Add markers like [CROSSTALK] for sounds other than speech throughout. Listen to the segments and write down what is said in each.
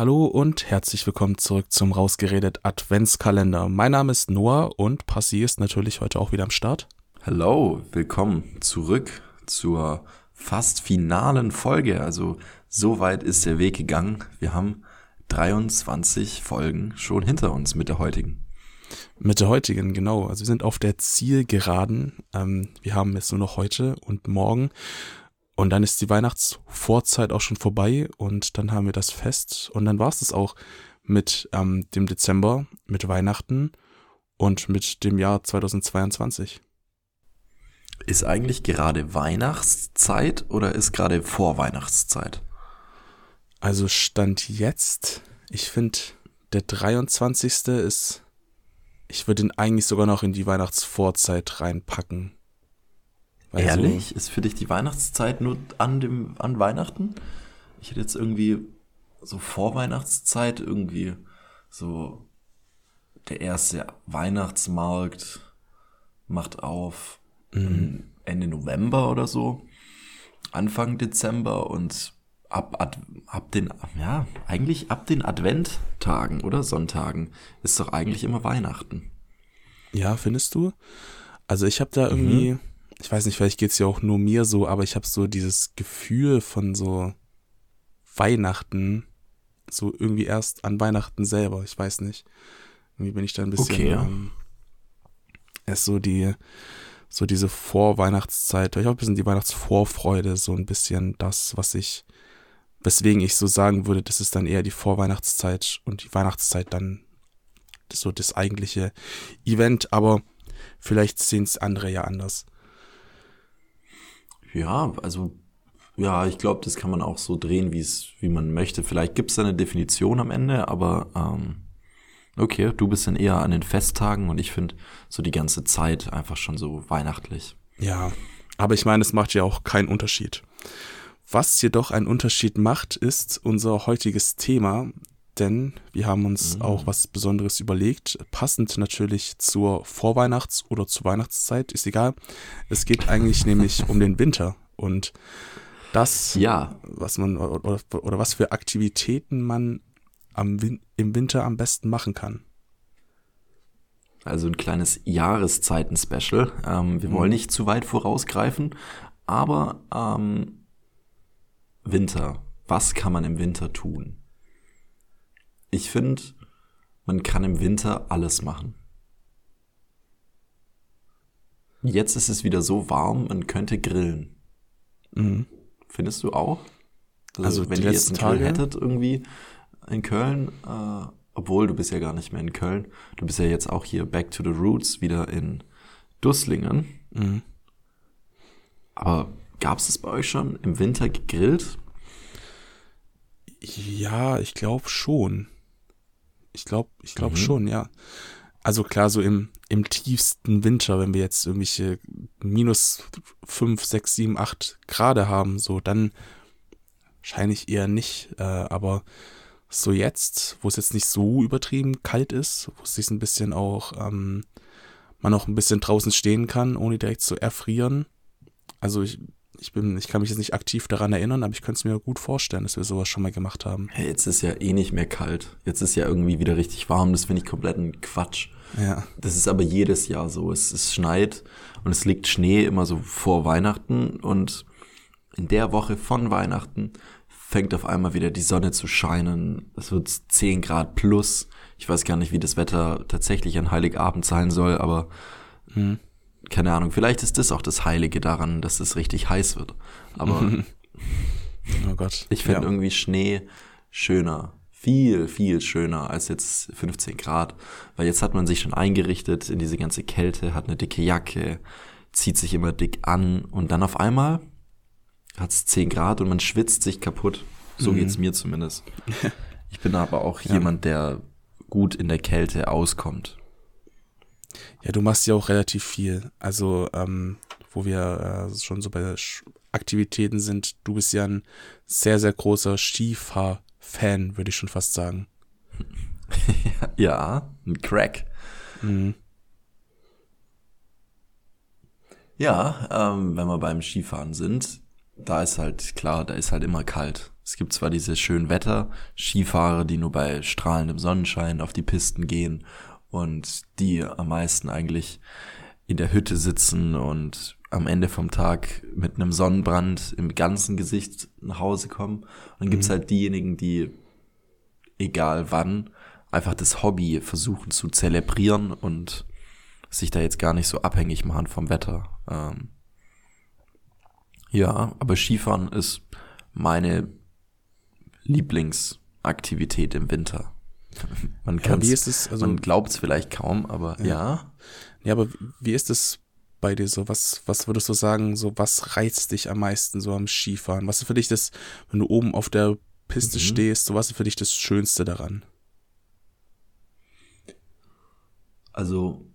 Hallo und herzlich willkommen zurück zum Rausgeredet Adventskalender. Mein Name ist Noah und Passi ist natürlich heute auch wieder am Start. Hallo, willkommen zurück zur fast finalen Folge. Also so weit ist der Weg gegangen. Wir haben 23 Folgen schon hinter uns mit der heutigen. Mit der heutigen, genau. Also wir sind auf der Zielgeraden. Ähm, wir haben jetzt nur noch heute und morgen. Und dann ist die Weihnachtsvorzeit auch schon vorbei und dann haben wir das Fest und dann war es das auch mit ähm, dem Dezember, mit Weihnachten und mit dem Jahr 2022. Ist eigentlich gerade Weihnachtszeit oder ist gerade Vorweihnachtszeit? Also Stand jetzt, ich finde, der 23. ist, ich würde ihn eigentlich sogar noch in die Weihnachtsvorzeit reinpacken. Weil Ehrlich? So ist für dich die Weihnachtszeit nur an dem, an Weihnachten? Ich hätte jetzt irgendwie so Vorweihnachtszeit irgendwie so der erste Weihnachtsmarkt macht auf mhm. Ende November oder so, Anfang Dezember und ab, ab, ab den, ja, eigentlich ab den Adventtagen oder Sonntagen ist doch eigentlich immer Weihnachten. Ja, findest du? Also ich habe da irgendwie, mhm ich weiß nicht, vielleicht geht's ja auch nur mir so, aber ich habe so dieses Gefühl von so Weihnachten, so irgendwie erst an Weihnachten selber, ich weiß nicht. Irgendwie bin ich da ein bisschen okay, ja. ähm, erst so die, so diese Vorweihnachtszeit, ich habe ein bisschen die Weihnachtsvorfreude, so ein bisschen das, was ich, weswegen ich so sagen würde, das ist dann eher die Vorweihnachtszeit und die Weihnachtszeit dann so das eigentliche Event, aber vielleicht sehen es andere ja anders. Ja, also ja, ich glaube, das kann man auch so drehen, wie es, wie man möchte. Vielleicht gibt es da eine Definition am Ende, aber ähm, okay, du bist dann eher an den Festtagen und ich finde so die ganze Zeit einfach schon so weihnachtlich. Ja, aber ich meine, es macht ja auch keinen Unterschied. Was jedoch einen Unterschied macht, ist unser heutiges Thema, denn wir haben uns mhm. auch was Besonderes überlegt, passend natürlich zur Vorweihnachts- oder zur Weihnachtszeit, ist egal. Es geht eigentlich [LAUGHS] nämlich um den Winter und das, ja. was man oder, oder was für Aktivitäten man am, im Winter am besten machen kann. Also ein kleines Jahreszeiten-Special. Ähm, wir mhm. wollen nicht zu weit vorausgreifen, aber ähm, Winter. Was kann man im Winter tun? Ich finde, man kann im Winter alles machen. Jetzt ist es wieder so warm, man könnte grillen. Mhm. Findest du auch? Also, also wenn ihr jetzt einen Tage? Grill hättet irgendwie in Köln, äh, obwohl du bist ja gar nicht mehr in Köln, du bist ja jetzt auch hier back to the roots, wieder in Dusslingen. Mhm. Aber gab es das bei euch schon im Winter gegrillt? Ja, ich glaube schon. Ich glaube, ich glaube mhm. schon, ja. Also klar, so im, im tiefsten Winter, wenn wir jetzt irgendwelche minus 5, 6, 7, 8 Grad haben, so dann wahrscheinlich eher nicht. Äh, aber so jetzt, wo es jetzt nicht so übertrieben kalt ist, wo es sich ein bisschen auch, ähm, man auch ein bisschen draußen stehen kann, ohne direkt zu erfrieren. Also ich ich bin, ich kann mich jetzt nicht aktiv daran erinnern, aber ich könnte es mir gut vorstellen, dass wir sowas schon mal gemacht haben. Hey, jetzt ist ja eh nicht mehr kalt. Jetzt ist ja irgendwie wieder richtig warm. Das finde ich komplett ein Quatsch. Ja. Das ist aber jedes Jahr so. Es, es schneit und es liegt Schnee immer so vor Weihnachten und in der Woche von Weihnachten fängt auf einmal wieder die Sonne zu scheinen. Es wird 10 Grad plus. Ich weiß gar nicht, wie das Wetter tatsächlich an Heiligabend sein soll, aber mhm keine Ahnung, vielleicht ist das auch das Heilige daran, dass es richtig heiß wird. Aber [LAUGHS] oh Gott. ich finde ja. irgendwie Schnee schöner. Viel, viel schöner als jetzt 15 Grad. Weil jetzt hat man sich schon eingerichtet in diese ganze Kälte, hat eine dicke Jacke, zieht sich immer dick an und dann auf einmal hat es 10 Grad und man schwitzt sich kaputt. So mhm. geht's mir zumindest. [LAUGHS] Ich bin aber auch ja. jemand, der gut in der Kälte auskommt. Ja, du machst ja auch relativ viel. Also, ähm, wo wir äh, schon so bei Aktivitäten sind, du bist ja ein sehr, sehr großer Skifahr-Fan, würde ich schon fast sagen. [LAUGHS] ja, ein Crack. Mhm. Ja, ähm, wenn wir beim Skifahren sind, da ist halt klar, da ist halt immer kalt. Es gibt zwar diese schönen Wetter-Skifahrer, die nur bei strahlendem Sonnenschein auf die Pisten gehen und die am meisten eigentlich in der Hütte sitzen und am Ende vom Tag mit einem Sonnenbrand im ganzen Gesicht nach Hause kommen. Und dann gibt's mhm. halt diejenigen, die egal wann einfach das Hobby versuchen zu zelebrieren und sich da jetzt gar nicht so abhängig machen vom Wetter. Ähm ja, aber Skifahren ist meine Lieblingsaktivität im Winter. [LAUGHS] Man kann ja, also, man glaubt es vielleicht kaum, aber ja. ja. Ja, aber wie ist es bei dir so? Was, was würdest du sagen, so was reizt dich am meisten so am Skifahren? Was ist für dich das, wenn du oben auf der Piste mhm. stehst, so was ist für dich das Schönste daran? Also,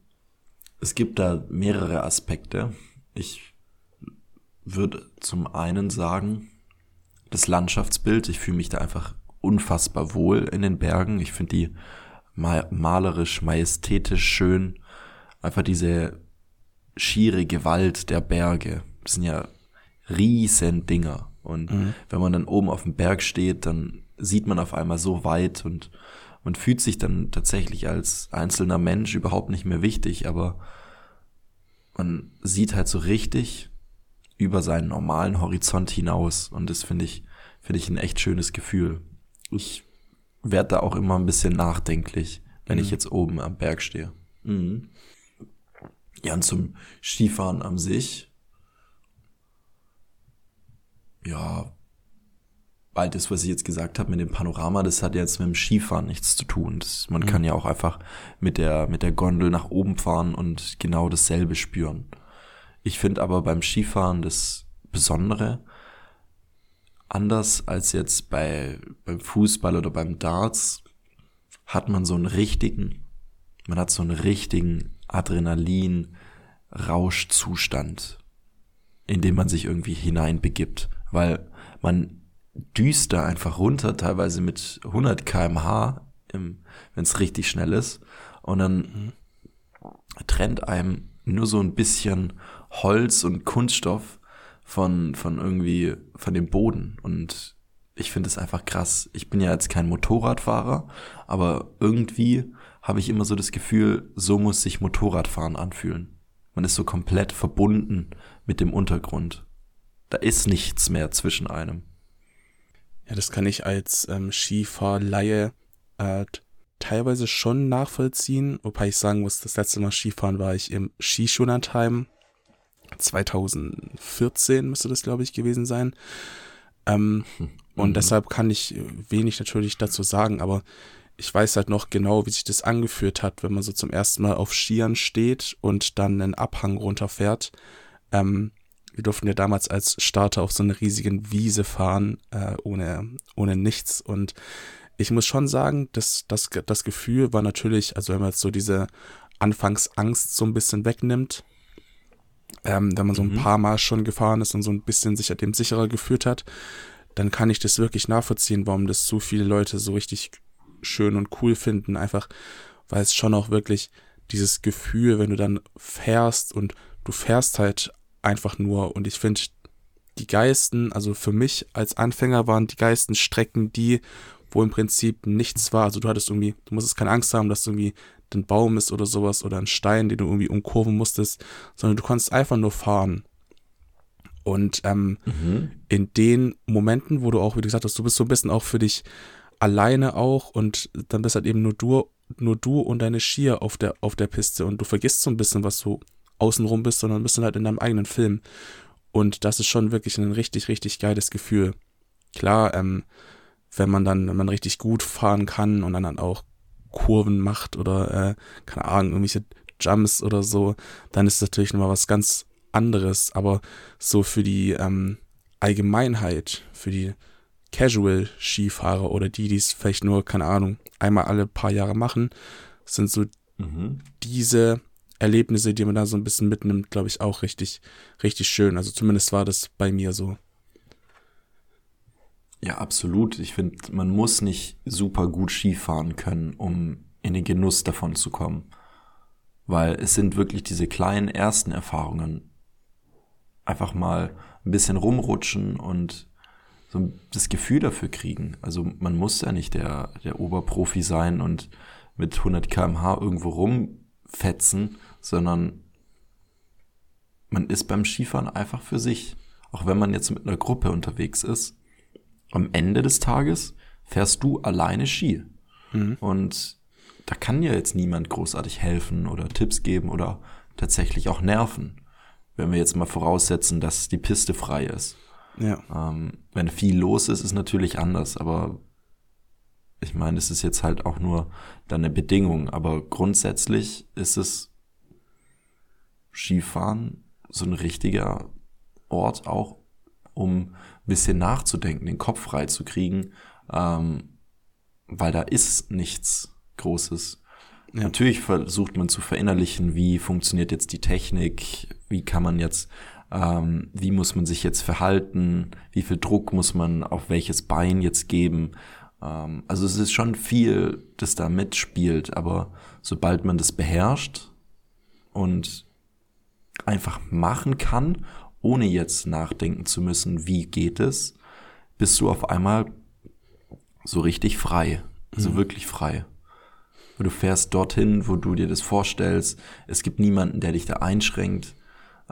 es gibt da mehrere Aspekte. Ich würde zum einen sagen, das Landschaftsbild, ich fühle mich da einfach unfassbar wohl in den Bergen. Ich finde die malerisch, majestätisch schön. Einfach diese schiere Gewalt der Berge. Das sind ja riesen Dinger. Und mhm. wenn man dann oben auf dem Berg steht, dann sieht man auf einmal so weit und man fühlt sich dann tatsächlich als einzelner Mensch überhaupt nicht mehr wichtig, aber man sieht halt so richtig über seinen normalen Horizont hinaus und das finde ich, finde ich ein echt schönes Gefühl. Ich werde da auch immer ein bisschen nachdenklich, wenn mhm. ich jetzt oben am Berg stehe. Mhm. Ja, und zum Skifahren an sich. Ja, weil das, was ich jetzt gesagt habe mit dem Panorama, das hat jetzt mit dem Skifahren nichts zu tun. Das, man mhm. kann ja auch einfach mit der, mit der Gondel nach oben fahren und genau dasselbe spüren. Ich finde aber beim Skifahren das Besondere, anders als jetzt bei, beim Fußball oder beim Darts, hat man so einen richtigen, man hat so einen richtigen Adrenalin-Rauschzustand, in dem man sich irgendwie hineinbegibt, weil man düster einfach runter, teilweise mit 100 kmh, wenn es richtig schnell ist, und dann trennt einem nur so ein bisschen Holz und Kunststoff von, von irgendwie, von dem Boden. Und ich finde es einfach krass. Ich bin ja jetzt kein Motorradfahrer, aber irgendwie habe ich immer so das Gefühl, so muss sich Motorradfahren anfühlen. Man ist so komplett verbunden mit dem Untergrund. Da ist nichts mehr zwischen einem. Ja, das kann ich als ähm, Skifahrleihe äh, teilweise schon nachvollziehen, wobei ich sagen muss, das letzte Mal Skifahren war ich im Skischonlandheim 2014 müsste das, glaube ich, gewesen sein. Ähm, mhm. Und deshalb kann ich wenig natürlich dazu sagen, aber ich weiß halt noch genau, wie sich das angeführt hat, wenn man so zum ersten Mal auf Skiern steht und dann einen Abhang runterfährt. Ähm, wir durften ja damals als Starter auf so einer riesigen Wiese fahren, äh, ohne, ohne nichts. Und ich muss schon sagen, dass das, das Gefühl war natürlich, also wenn man jetzt so diese Anfangsangst so ein bisschen wegnimmt, ähm, wenn man so ein mhm. paar Mal schon gefahren ist und so ein bisschen sich dem sicherer gefühlt hat, dann kann ich das wirklich nachvollziehen, warum das so viele Leute so richtig schön und cool finden. Einfach, weil es schon auch wirklich dieses Gefühl, wenn du dann fährst und du fährst halt einfach nur und ich finde, die geisten, also für mich als Anfänger waren die geisten Strecken die, wo im Prinzip nichts war. Also du hattest irgendwie, du musstest keine Angst haben, dass du irgendwie ein Baum ist oder sowas oder ein Stein, den du irgendwie umkurven musstest, sondern du konntest einfach nur fahren. Und ähm, mhm. in den Momenten, wo du auch, wie du gesagt hast, du bist so ein bisschen auch für dich alleine auch und dann bist halt eben nur du, nur du und deine Skier auf der, auf der Piste und du vergisst so ein bisschen, was du außenrum bist, sondern bist dann halt in deinem eigenen Film. Und das ist schon wirklich ein richtig, richtig geiles Gefühl. Klar, ähm, wenn man dann, wenn man richtig gut fahren kann und dann auch Kurven macht oder, äh, keine Ahnung, irgendwelche Jumps oder so, dann ist das natürlich nochmal was ganz anderes. Aber so für die ähm, Allgemeinheit, für die Casual-Skifahrer oder die, die es vielleicht nur, keine Ahnung, einmal alle paar Jahre machen, sind so mhm. diese Erlebnisse, die man da so ein bisschen mitnimmt, glaube ich, auch richtig, richtig schön. Also zumindest war das bei mir so. Ja, absolut. Ich finde, man muss nicht super gut Skifahren können, um in den Genuss davon zu kommen. Weil es sind wirklich diese kleinen ersten Erfahrungen. Einfach mal ein bisschen rumrutschen und so das Gefühl dafür kriegen. Also man muss ja nicht der, der Oberprofi sein und mit 100 kmh irgendwo rumfetzen, sondern man ist beim Skifahren einfach für sich. Auch wenn man jetzt mit einer Gruppe unterwegs ist, am Ende des Tages fährst du alleine Ski. Mhm. Und da kann dir jetzt niemand großartig helfen oder Tipps geben oder tatsächlich auch nerven. Wenn wir jetzt mal voraussetzen, dass die Piste frei ist. Ja. Ähm, wenn viel los ist, ist natürlich anders, aber ich meine, es ist jetzt halt auch nur dann eine Bedingung, aber grundsätzlich ist es Skifahren so ein richtiger Ort auch, um ein bisschen nachzudenken, den Kopf frei zu kriegen, ähm, weil da ist nichts Großes. Ja. Natürlich versucht man zu verinnerlichen, wie funktioniert jetzt die Technik, wie kann man jetzt, ähm, wie muss man sich jetzt verhalten, wie viel Druck muss man auf welches Bein jetzt geben. Ähm, also es ist schon viel, das da mitspielt, aber sobald man das beherrscht und einfach machen kann, ohne jetzt nachdenken zu müssen, wie geht es, bist du auf einmal so richtig frei, also mhm. wirklich frei. Du fährst dorthin, wo du dir das vorstellst. Es gibt niemanden, der dich da einschränkt.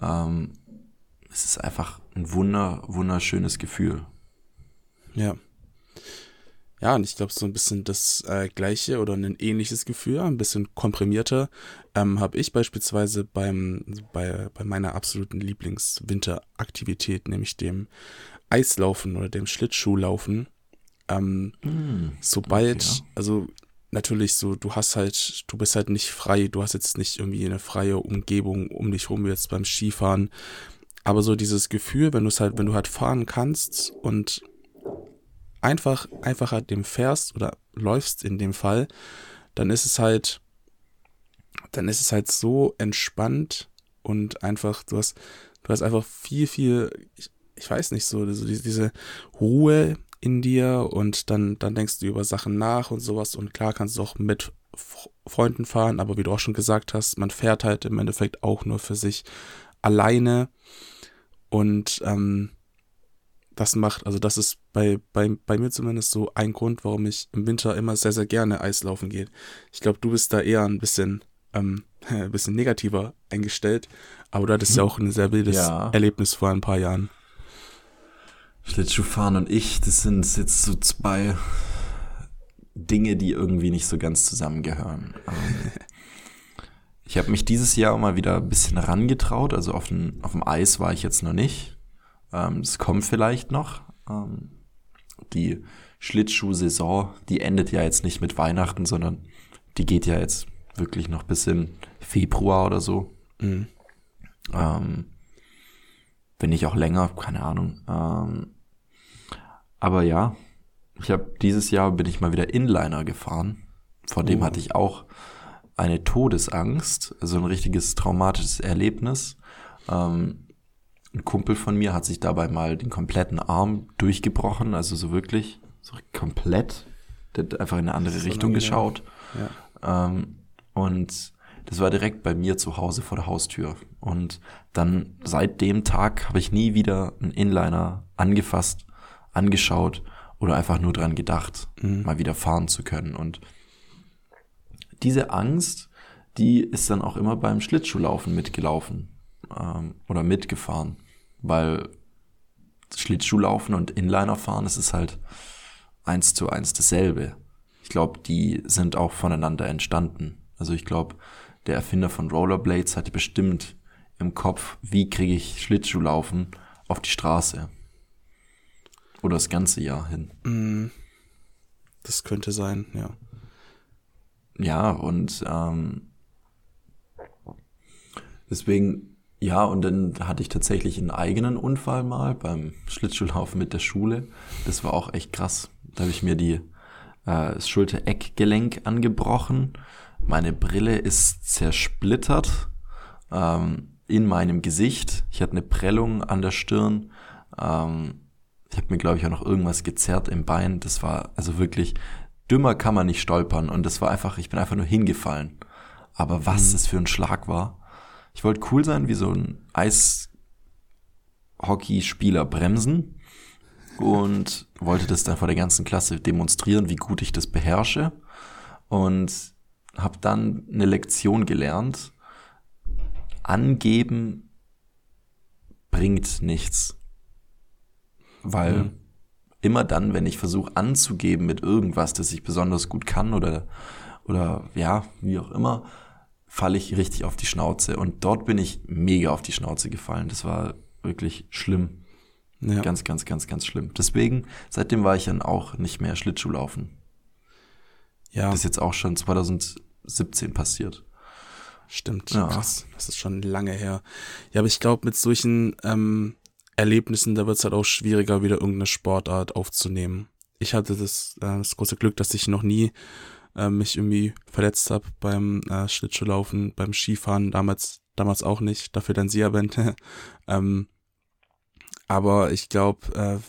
Ähm, es ist einfach ein wunder, wunderschönes Gefühl. Ja. Ja, und ich glaube, so ein bisschen das äh, gleiche oder ein ähnliches Gefühl, ein bisschen komprimierter, ähm, habe ich beispielsweise beim, bei, bei meiner absoluten Lieblingswinteraktivität, nämlich dem Eislaufen oder dem Schlittschuhlaufen. Ähm, mm, sobald, ja. also natürlich so, du hast halt, du bist halt nicht frei, du hast jetzt nicht irgendwie eine freie Umgebung um dich rum, wie jetzt beim Skifahren. Aber so dieses Gefühl, wenn du es halt, wenn du halt fahren kannst und einfach, einfach halt dem fährst oder läufst in dem Fall, dann ist es halt, dann ist es halt so entspannt und einfach, du hast, du hast einfach viel, viel, ich, ich weiß nicht, so, so diese, diese Ruhe in dir und dann, dann denkst du über Sachen nach und sowas und klar kannst du auch mit Freunden fahren, aber wie du auch schon gesagt hast, man fährt halt im Endeffekt auch nur für sich alleine und ähm, das macht, also das ist bei, bei, bei mir zumindest so ein Grund, warum ich im Winter immer sehr, sehr gerne Eislaufen gehe. Ich glaube, du bist da eher ein bisschen, ähm, [LAUGHS] ein bisschen negativer eingestellt, aber du hattest ja auch ein sehr wildes ja. Erlebnis vor ein paar Jahren. Schlittschuhfahren und ich, das sind jetzt so zwei Dinge, die irgendwie nicht so ganz zusammengehören. Ähm, ich habe mich dieses Jahr mal wieder ein bisschen rangetraut, also auf dem, auf dem Eis war ich jetzt noch nicht. Ähm, es kommt vielleicht noch. Ähm, die Schlittschuhsaison, die endet ja jetzt nicht mit Weihnachten, sondern die geht ja jetzt wirklich noch bis in Februar oder so. Mhm. Ähm, wenn nicht auch länger, keine Ahnung. Ähm, aber ja, ich habe dieses Jahr bin ich mal wieder Inliner gefahren. Vor dem oh. hatte ich auch eine Todesangst, also ein richtiges traumatisches Erlebnis. Ähm, ein Kumpel von mir hat sich dabei mal den kompletten Arm durchgebrochen, also so wirklich, so komplett. Der hat einfach in eine andere Richtung geschaut. Ja. Ähm, und das war direkt bei mir zu Hause vor der Haustür. Und dann seit dem Tag habe ich nie wieder einen Inliner angefasst, angeschaut oder einfach nur dran gedacht, mhm. mal wieder fahren zu können. Und diese Angst, die ist dann auch immer beim Schlittschuhlaufen mitgelaufen ähm, oder mitgefahren weil Schlittschuhlaufen und Inliner fahren, es ist halt eins zu eins dasselbe. Ich glaube, die sind auch voneinander entstanden. Also ich glaube, der Erfinder von Rollerblades hatte bestimmt im Kopf, wie kriege ich Schlittschuhlaufen auf die Straße. Oder das ganze Jahr hin. Mm. Das könnte sein, ja. Ja, und ähm, deswegen ja, und dann hatte ich tatsächlich einen eigenen Unfall mal beim Schlittschuhlaufen mit der Schule. Das war auch echt krass. Da habe ich mir die äh, das Schulter-Eckgelenk angebrochen. Meine Brille ist zersplittert ähm, in meinem Gesicht. Ich hatte eine Prellung an der Stirn. Ähm, ich habe mir, glaube ich, auch noch irgendwas gezerrt im Bein. Das war also wirklich, dümmer kann man nicht stolpern. Und das war einfach, ich bin einfach nur hingefallen. Aber was mhm. das für ein Schlag war. Ich wollte cool sein wie so ein Eishockeyspieler bremsen und wollte das dann vor der ganzen Klasse demonstrieren, wie gut ich das beherrsche. Und habe dann eine Lektion gelernt. Angeben bringt nichts. Weil mhm. immer dann, wenn ich versuche anzugeben mit irgendwas, das ich besonders gut kann oder, oder ja, wie auch immer, falle ich richtig auf die Schnauze. Und dort bin ich mega auf die Schnauze gefallen. Das war wirklich schlimm. Ja. Ganz, ganz, ganz, ganz schlimm. Deswegen, seitdem war ich dann auch nicht mehr Schlittschuhlaufen. Ja. Das ist jetzt auch schon 2017 passiert. Stimmt, ja. krass. Das ist schon lange her. Ja, aber ich glaube, mit solchen ähm, Erlebnissen, da wird es halt auch schwieriger, wieder irgendeine Sportart aufzunehmen. Ich hatte das, äh, das große Glück, dass ich noch nie äh, mich irgendwie verletzt habe beim äh, Schlittschuhlaufen, beim Skifahren, damals, damals auch nicht, dafür dann Siabend. [LAUGHS] ähm, aber ich glaube, äh,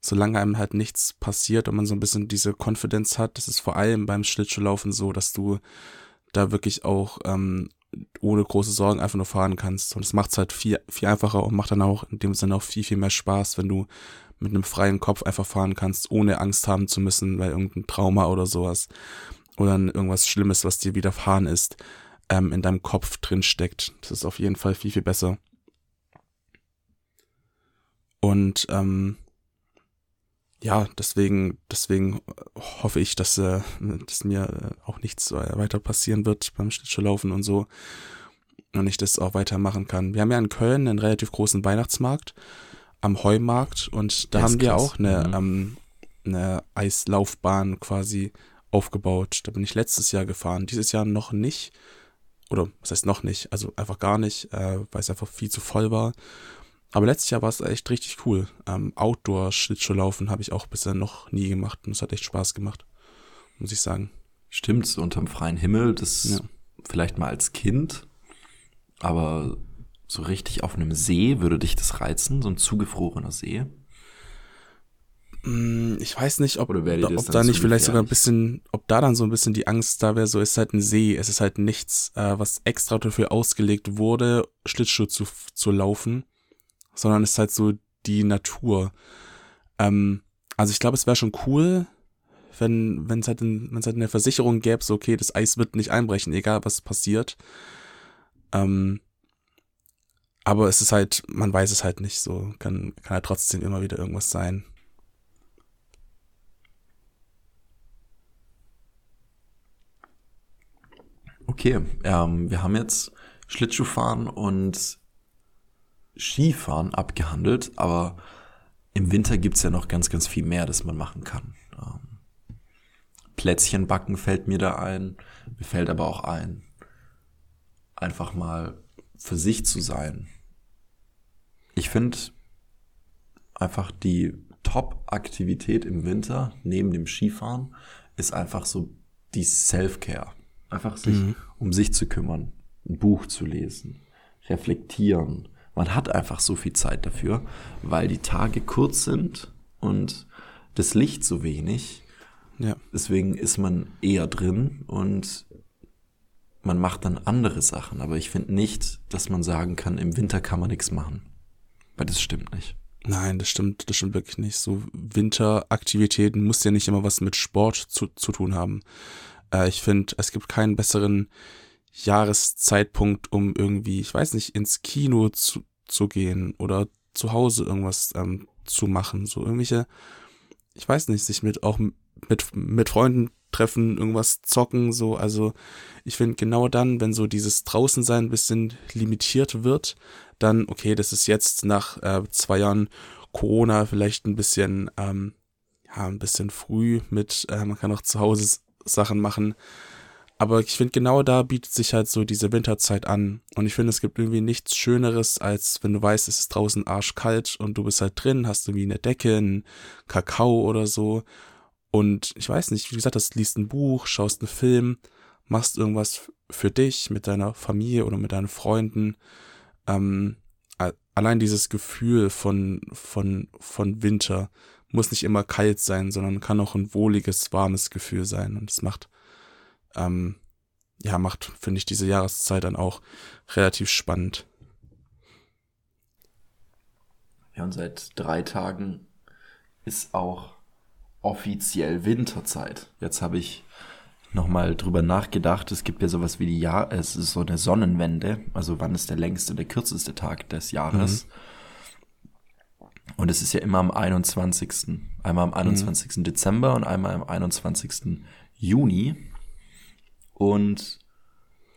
solange einem halt nichts passiert und man so ein bisschen diese Confidence hat, das ist vor allem beim Schlittschuhlaufen so, dass du da wirklich auch ähm, ohne große Sorgen einfach nur fahren kannst. Und es macht es halt viel, viel einfacher und macht dann auch in dem Sinne auch viel, viel mehr Spaß, wenn du mit einem freien Kopf einfach fahren kannst, ohne Angst haben zu müssen, weil irgendein Trauma oder sowas oder irgendwas Schlimmes, was dir widerfahren ist, ähm, in deinem Kopf drin steckt. Das ist auf jeden Fall viel, viel besser. Und ähm, ja, deswegen, deswegen hoffe ich, dass, äh, dass mir äh, auch nichts weiter passieren wird beim Schlittschuhlaufen und so. Und ich das auch weitermachen kann. Wir haben ja in Köln einen relativ großen Weihnachtsmarkt am Heumarkt und da haben wir auch eine, mhm. ähm, eine Eislaufbahn quasi aufgebaut. Da bin ich letztes Jahr gefahren, dieses Jahr noch nicht. Oder was heißt noch nicht? Also einfach gar nicht, äh, weil es einfach viel zu voll war. Aber letztes Jahr war es echt richtig cool. Ähm, Outdoor-Schlittschuhlaufen habe ich auch bisher noch nie gemacht und es hat echt Spaß gemacht, muss ich sagen. Stimmt, so unterm freien Himmel, das ja. vielleicht mal als Kind, aber so richtig auf einem See würde dich das reizen, so ein zugefrorener See? Mm, ich weiß nicht, ob, da, ob da nicht vielleicht sogar ein bisschen, ob da dann so ein bisschen die Angst da wäre, so ist halt ein See, es ist halt nichts, äh, was extra dafür ausgelegt wurde, Schlittschuh zu, zu laufen sondern es ist halt so die Natur. Ähm, also ich glaube, es wäre schon cool, wenn wenn es halt in, wenn es halt eine Versicherung gäbe, so okay, das Eis wird nicht einbrechen, egal was passiert. Ähm, aber es ist halt, man weiß es halt nicht so, kann kann halt trotzdem immer wieder irgendwas sein. Okay, ähm, wir haben jetzt Schlittschuhfahren und Skifahren abgehandelt, aber im Winter gibt's ja noch ganz, ganz viel mehr, das man machen kann. Ähm, Plätzchen backen fällt mir da ein, mir fällt aber auch ein, einfach mal für sich zu sein. Ich finde einfach die Top-Aktivität im Winter neben dem Skifahren ist einfach so die Self-Care. Einfach sich mhm. um sich zu kümmern, ein Buch zu lesen, reflektieren, man hat einfach so viel Zeit dafür, weil die Tage kurz sind und das Licht so wenig. Ja. Deswegen ist man eher drin und man macht dann andere Sachen. Aber ich finde nicht, dass man sagen kann, im Winter kann man nichts machen. Weil das stimmt nicht. Nein, das stimmt, das stimmt wirklich nicht. So Winteraktivitäten muss ja nicht immer was mit Sport zu, zu tun haben. Äh, ich finde, es gibt keinen besseren Jahreszeitpunkt, um irgendwie, ich weiß nicht, ins Kino zu, zu gehen oder zu Hause irgendwas ähm, zu machen. So irgendwelche, ich weiß nicht, sich mit auch mit, mit Freunden treffen, irgendwas zocken, so. Also ich finde genau dann, wenn so dieses Draußensein ein bisschen limitiert wird, dann, okay, das ist jetzt nach äh, zwei Jahren Corona vielleicht ein bisschen, ähm, ja, ein bisschen früh mit, äh, man kann auch zu Hause Sachen machen. Aber ich finde, genau da bietet sich halt so diese Winterzeit an. Und ich finde, es gibt irgendwie nichts Schöneres, als wenn du weißt, es ist draußen arschkalt und du bist halt drin, hast irgendwie eine Decke, einen Kakao oder so. Und ich weiß nicht, wie gesagt, das liest ein Buch, schaust einen Film, machst irgendwas für dich mit deiner Familie oder mit deinen Freunden. Ähm, allein dieses Gefühl von, von, von Winter muss nicht immer kalt sein, sondern kann auch ein wohliges, warmes Gefühl sein. Und es macht ähm, ja, macht, finde ich, diese Jahreszeit dann auch relativ spannend. Ja, und seit drei Tagen ist auch offiziell Winterzeit. Jetzt habe ich nochmal drüber nachgedacht. Es gibt ja sowas wie die Jahr, es ist so eine Sonnenwende. Also wann ist der längste und der kürzeste Tag des Jahres? Mhm. Und es ist ja immer am 21. Einmal am 21. Mhm. Dezember und einmal am 21. Juni. Und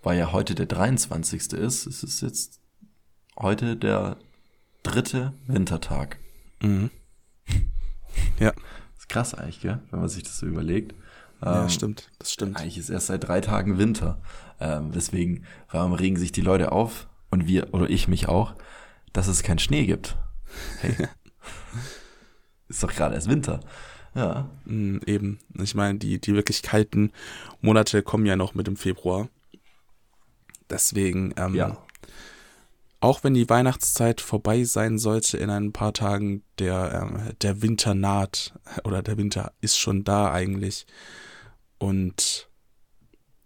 weil ja heute der 23. ist, ist es jetzt heute der dritte Wintertag. Mhm. Ja. Ist krass eigentlich, gell? wenn man sich das so überlegt. Ja, ähm, stimmt, das stimmt. Eigentlich ist erst seit drei Tagen Winter. Ähm, deswegen, warum regen sich die Leute auf und wir, oder ich mich auch, dass es keinen Schnee gibt. Hey. [LAUGHS] ist doch gerade erst Winter. Ja. Mm, eben. Ich meine, die, die wirklich kalten Monate kommen ja noch mit dem Februar. Deswegen, ähm, ja. Auch wenn die Weihnachtszeit vorbei sein sollte in ein paar Tagen, der, ähm, der Winter naht [LAUGHS] oder der Winter ist schon da eigentlich. Und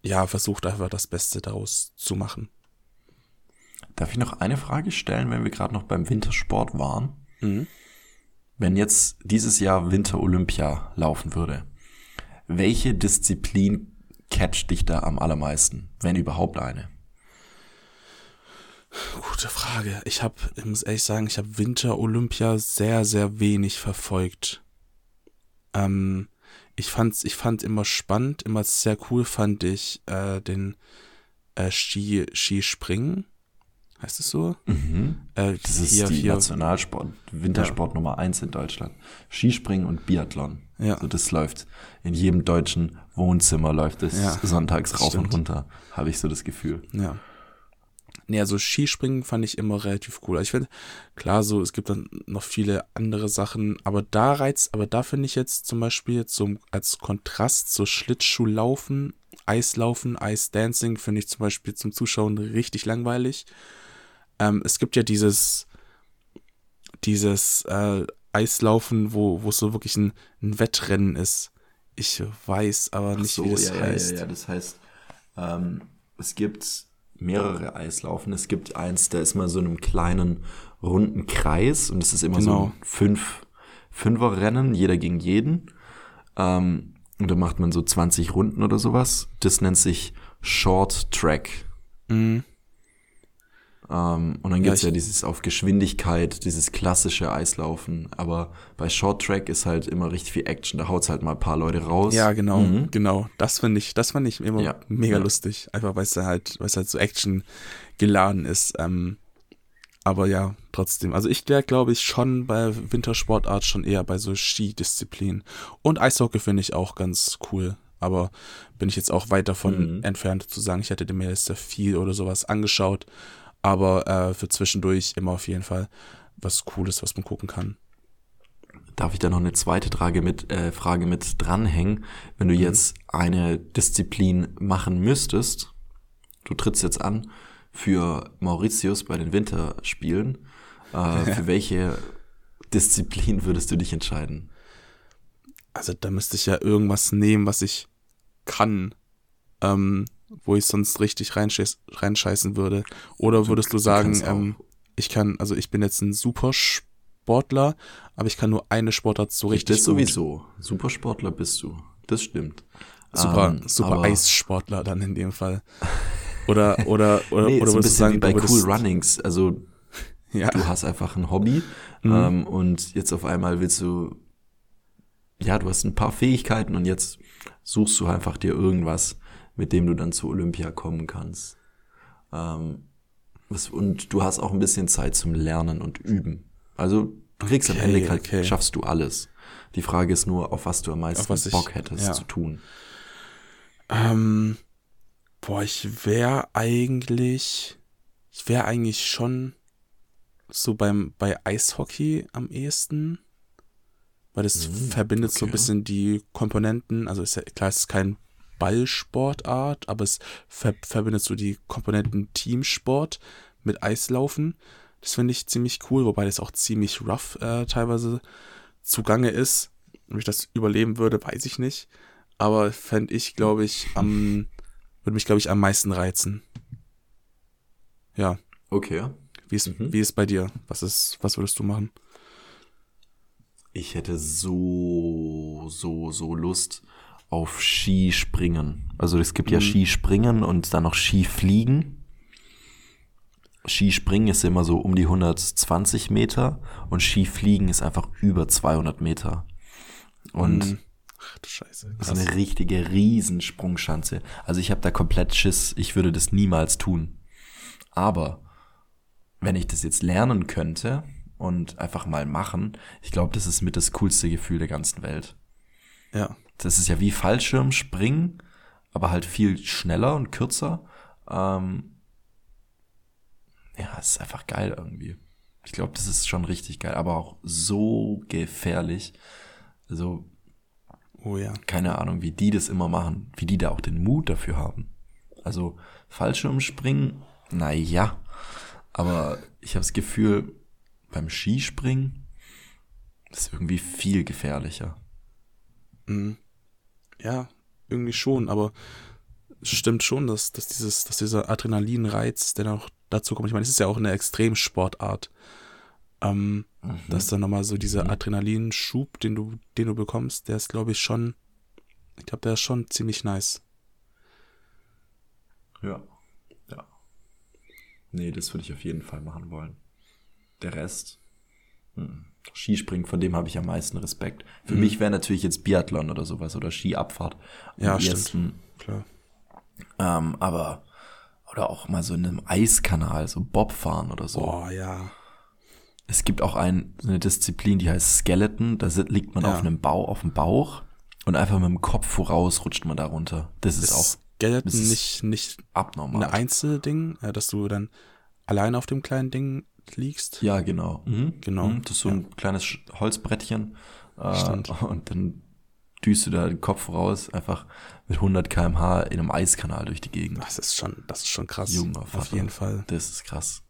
ja, versucht einfach das Beste daraus zu machen. Darf ich noch eine Frage stellen, wenn wir gerade noch beim Wintersport waren? Mhm. Wenn jetzt dieses Jahr Winter Olympia laufen würde, welche Disziplin catcht dich da am allermeisten, wenn überhaupt eine? Gute Frage. Ich habe, ich muss ehrlich sagen, ich habe Winter Olympia sehr, sehr wenig verfolgt. Ähm, ich fand's, ich fand immer spannend, immer sehr cool fand ich äh, den äh, Ski, Skispringen. Heißt es so? Mhm. Äh, das ist hier, die hier. Nationalsport, Wintersport ja. Nummer eins in Deutschland. Skispringen und Biathlon. Ja. Also das läuft in jedem deutschen Wohnzimmer läuft es ja, sonntags rauf stimmt. und runter, habe ich so das Gefühl. Ja. Nee, also Skispringen fand ich immer relativ cool. Also ich finde, klar, so, es gibt dann noch viele andere Sachen, aber da reizt, aber da finde ich jetzt zum Beispiel zum, als Kontrast so Schlittschuhlaufen, Eislaufen, Eisdancing finde ich zum Beispiel zum Zuschauen richtig langweilig. Ähm, es gibt ja dieses, dieses äh, Eislaufen, wo, wo es so wirklich ein, ein Wettrennen ist. Ich weiß aber nicht, so, wie das ja, heißt. Ja, ja, ja, das heißt, ähm, es gibt mehrere Eislaufen. Es gibt eins, der ist mal so in einem kleinen runden Kreis und es ist immer genau. so ein fünf, Fünferrennen, jeder gegen jeden. Ähm, und da macht man so 20 Runden oder sowas. Das nennt sich Short Track. Mhm. Ähm, und dann gibt's ja, ja dieses auf Geschwindigkeit, dieses klassische Eislaufen. Aber bei Short Track ist halt immer richtig viel Action. Da haut's halt mal ein paar Leute raus. Ja, genau, mhm. genau. Das finde ich, das fand ich immer ja. mega ja. lustig. Einfach weil es halt, weil es halt so Action geladen ist. Ähm, aber ja, trotzdem. Also ich wäre, glaube ich, schon bei Wintersportart schon eher bei so Skidisziplinen. Und Eishockey finde ich auch ganz cool. Aber bin ich jetzt auch weit davon mhm. entfernt zu sagen, ich hätte mir jetzt viel oder sowas angeschaut aber äh, für zwischendurch immer auf jeden Fall was Cooles, was man gucken kann. Darf ich da noch eine zweite Frage mit, äh, Frage mit dranhängen? Wenn du mhm. jetzt eine Disziplin machen müsstest, du trittst jetzt an für Mauritius bei den Winterspielen, äh, [LAUGHS] für welche Disziplin würdest du dich entscheiden? Also da müsste ich ja irgendwas nehmen, was ich kann. Ähm, wo ich sonst richtig reinscheißen würde? Oder würdest du sagen, ähm, ich kann, also ich bin jetzt ein Supersportler, aber ich kann nur eine Sportart so richtig. Das sowieso. Supersportler bist du. Das stimmt. Super, ähm, super Eissportler dann in dem Fall. Oder, [LAUGHS] oder, oder, nee, oder so ein bisschen sagen, wie bei Cool Runnings. Also, [LAUGHS] ja. du hast einfach ein Hobby, mhm. ähm, und jetzt auf einmal willst du, ja, du hast ein paar Fähigkeiten und jetzt suchst du einfach dir irgendwas, mit dem du dann zu Olympia kommen kannst. Ähm, was, und du hast auch ein bisschen Zeit zum Lernen und Üben. Also du kriegst okay, am Ende halt, okay. schaffst du alles. Die Frage ist nur, auf was du am meisten ich, Bock hättest ja. zu tun. Ähm, boah, ich wäre eigentlich, ich wäre eigentlich schon so beim bei Eishockey am ehesten, weil das mhm, verbindet okay. so ein bisschen die Komponenten. Also ist ja klar, es ist kein Ballsportart, aber es ver verbindet so die Komponenten Teamsport mit Eislaufen. Das finde ich ziemlich cool, wobei das auch ziemlich rough äh, teilweise zugange ist. Ob ich das überleben würde, weiß ich nicht. Aber fände ich, glaube ich, am, würde mich, glaube ich, am meisten reizen. Ja. Okay. Wie ist, mhm. wie ist bei dir? Was ist, was würdest du machen? ich hätte so, so, so Lust auf Skispringen. Also es gibt ja mhm. Skispringen und dann noch Skifliegen. Skispringen ist immer so um die 120 Meter und Skifliegen ist einfach über 200 Meter. Und mhm. Ach du Scheiße. Das ist eine richtige Riesensprungschanze. Also ich habe da komplett Schiss. Ich würde das niemals tun. Aber wenn ich das jetzt lernen könnte und einfach mal machen, ich glaube, das ist mit das coolste Gefühl der ganzen Welt. Ja. Das ist ja wie Fallschirmspringen, aber halt viel schneller und kürzer. Ähm, ja, es ist einfach geil irgendwie. Ich glaube, das ist schon richtig geil, aber auch so gefährlich. Also, oh ja. Keine Ahnung, wie die das immer machen, wie die da auch den Mut dafür haben. Also, Fallschirmspringen, na ja, aber ich habe das Gefühl, beim Skispringen ist irgendwie viel gefährlicher. Mhm. Ja, irgendwie schon, aber es stimmt schon, dass, dass, dieses, dass dieser Adrenalinreiz, der noch dazu kommt, ich meine, es ist ja auch eine Extremsportart, ähm, mhm. dass dann nochmal so dieser mhm. Adrenalinschub, den du, den du bekommst, der ist, glaube ich, schon, ich glaube, der ist schon ziemlich nice. Ja, ja. Nee, das würde ich auf jeden Fall machen wollen. Der Rest, hm. Skispringen, von dem habe ich am meisten Respekt. Für mhm. mich wäre natürlich jetzt Biathlon oder sowas oder Skiabfahrt. Ja, stimmt. Ersten, Klar. Ähm, aber, oder auch mal so in einem Eiskanal, so Bobfahren oder so. Oh, ja. Es gibt auch ein, so eine Disziplin, die heißt Skeleton. Da liegt man ja. auf einem Bau, auf dem Bauch und einfach mit dem Kopf voraus rutscht man da runter. Das ist, ist auch. Skeleton nicht, nicht abnormal. Ein Einzelding, dass du dann allein auf dem kleinen Ding liegst. Ja, genau. Mhm. Genau. Mhm. Das ist so ein kleines Holzbrettchen. Äh, [LAUGHS] und dann düst du da den Kopf raus, einfach mit 100 kmh in einem Eiskanal durch die Gegend. Das ist schon, das ist schon krass. Junger Vater. Auf jeden Fall. Das ist krass.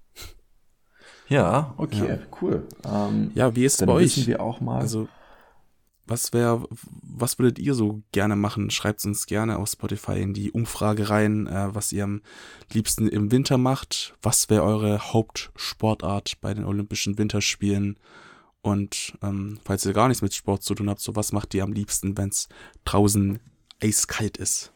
Ja, okay, ja. cool. Ähm, ja, wie ist es bei euch? Wir auch mal. Also, was wäre, was würdet ihr so gerne machen? Schreibt uns gerne auf Spotify in die Umfrage rein, äh, was ihr am liebsten im Winter macht. Was wäre eure Hauptsportart bei den Olympischen Winterspielen? Und ähm, falls ihr gar nichts mit Sport zu tun habt, so was macht ihr am liebsten, wenn es draußen eiskalt ist?